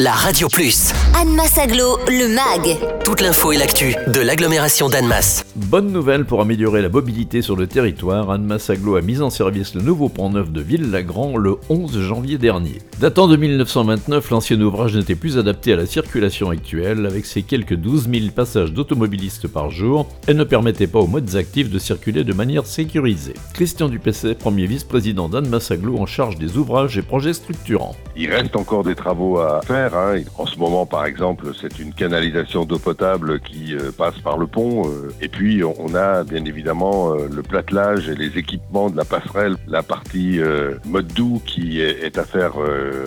la Radio Plus. Annemasse Aglo, le MAG. Toute l'info et l'actu de l'agglomération d'Annemasse. Bonne nouvelle pour améliorer la mobilité sur le territoire, Annemasse Aglo a mis en service le nouveau pont neuf de Ville-Lagrand le 11 janvier dernier. Datant de 1929, l'ancien ouvrage n'était plus adapté à la circulation actuelle, avec ses quelques 12 000 passages d'automobilistes par jour, et ne permettait pas aux modes actifs de circuler de manière sécurisée. Christian Dupesset, premier vice-président d'Annemasse Aglo en charge des ouvrages et projets structurants. Il reste encore des travaux à faire. Hein. En ce moment, par exemple, c'est une canalisation d'eau potable qui euh, passe par le pont. Euh, et puis, on a bien évidemment euh, le platelage et les équipements de la passerelle, la partie mode doux qui est, à faire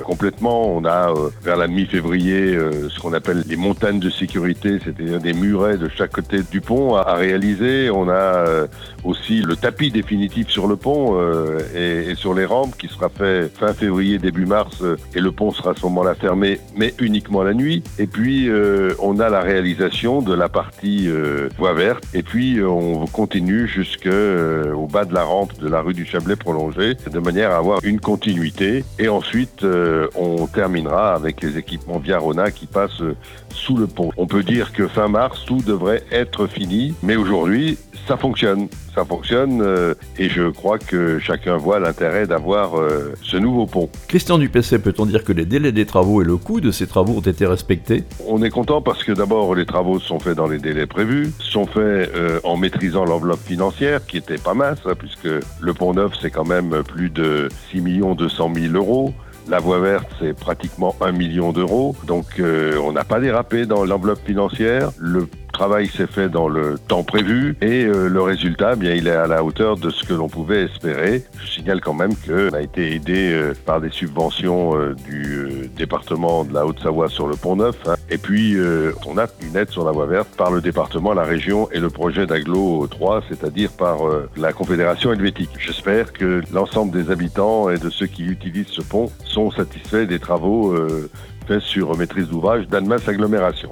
complètement. On a vers la mi-février ce qu'on appelle les montagnes de sécurité, c'est-à-dire des murets de chaque côté du pont à, réaliser. On a aussi le tapis définitif sur le pont et, et, sur les rampes qui sera fait fin février, début mars et le pont sera à ce moment-là fermé, mais uniquement la nuit. Et puis, euh, on a la réalisation de la partie euh, voie verte. Et puis, euh, on continue jusqu'au au bas de la rampe de la rue du Chablais prolongée, de manière à avoir une continuité. Et ensuite, on terminera avec les équipements Viarona qui passent sous le pont. On peut dire que fin mars, tout devrait être fini. Mais aujourd'hui, ça fonctionne. Ça fonctionne euh, et je crois que chacun voit l'intérêt d'avoir euh, ce nouveau pont. Christian Dupessé, peut-on dire que les délais des travaux et le coût de ces travaux ont été respectés? On est content parce que d'abord les travaux sont faits dans les délais prévus, sont faits euh, en maîtrisant l'enveloppe financière qui était pas mince hein, puisque le pont neuf c'est quand même plus de 6 200 000 euros. La voie verte, c'est pratiquement un million d'euros. Donc, on n'a pas dérapé dans l'enveloppe financière. Le travail s'est fait dans le temps prévu et euh, le résultat, eh bien, il est à la hauteur de ce que l'on pouvait espérer. Je signale quand même qu'on a été aidé euh, par des subventions euh, du département de la Haute-Savoie sur le Pont Neuf. Hein. Et puis, on a une aide sur la voie verte par le département, la région et le projet d'Aglo 3, c'est-à-dire par la Confédération helvétique. J'espère que l'ensemble des habitants et de ceux qui utilisent ce pont sont satisfaits des travaux faits sur maîtrise d'ouvrage d'Annemasse Agglomération.